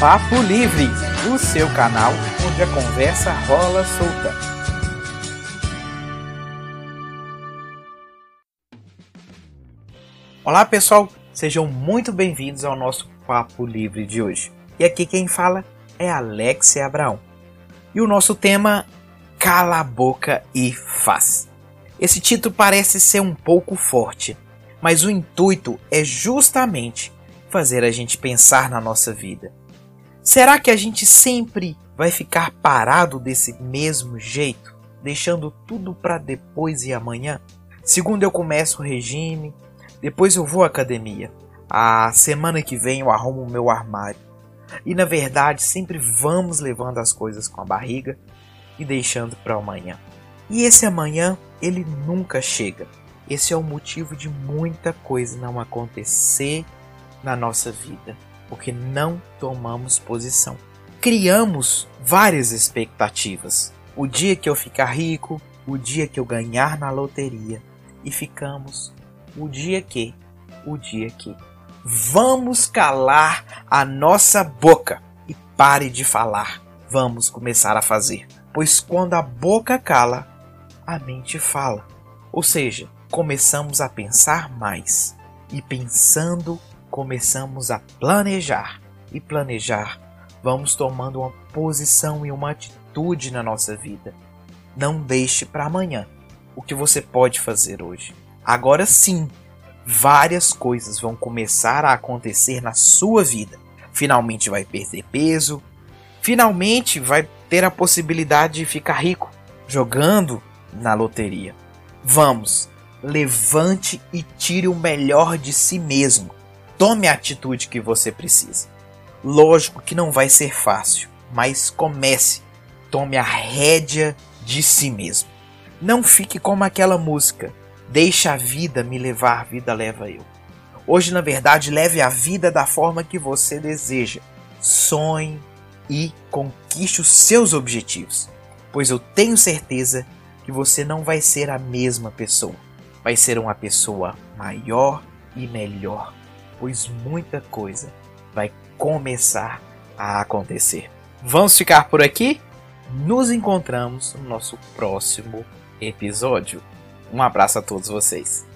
Papo Livre, o seu canal onde a conversa rola solta. Olá pessoal, sejam muito bem-vindos ao nosso Papo Livre de hoje. E aqui quem fala é Alexia Abraão. E o nosso tema Cala a Boca e Faz. Esse título parece ser um pouco forte, mas o intuito é justamente fazer a gente pensar na nossa vida. Será que a gente sempre vai ficar parado desse mesmo jeito, deixando tudo para depois e amanhã? Segundo eu começo o regime, depois eu vou à academia. A semana que vem eu arrumo o meu armário. E na verdade, sempre vamos levando as coisas com a barriga e deixando para amanhã. E esse amanhã, ele nunca chega. Esse é o motivo de muita coisa não acontecer na nossa vida, porque não tomamos posição. Criamos várias expectativas. O dia que eu ficar rico, o dia que eu ganhar na loteria, e ficamos o dia que, o dia que. Vamos calar a nossa boca e pare de falar. Vamos começar a fazer. Pois quando a boca cala, a mente fala. Ou seja, começamos a pensar mais. E pensando começamos a planejar e planejar, vamos tomando uma posição e uma atitude na nossa vida. Não deixe para amanhã o que você pode fazer hoje. Agora sim, várias coisas vão começar a acontecer na sua vida. Finalmente vai perder peso, finalmente vai ter a possibilidade de ficar rico jogando na loteria. Vamos, levante e tire o melhor de si mesmo. Tome a atitude que você precisa. Lógico que não vai ser fácil, mas comece. Tome a rédea de si mesmo. Não fique como aquela música. Deixa a vida me levar, vida leva eu. Hoje, na verdade, leve a vida da forma que você deseja. Sonhe e conquiste os seus objetivos, pois eu tenho certeza que você não vai ser a mesma pessoa. Vai ser uma pessoa maior e melhor pois muita coisa vai começar a acontecer. Vamos ficar por aqui? Nos encontramos no nosso próximo episódio. Um abraço a todos vocês.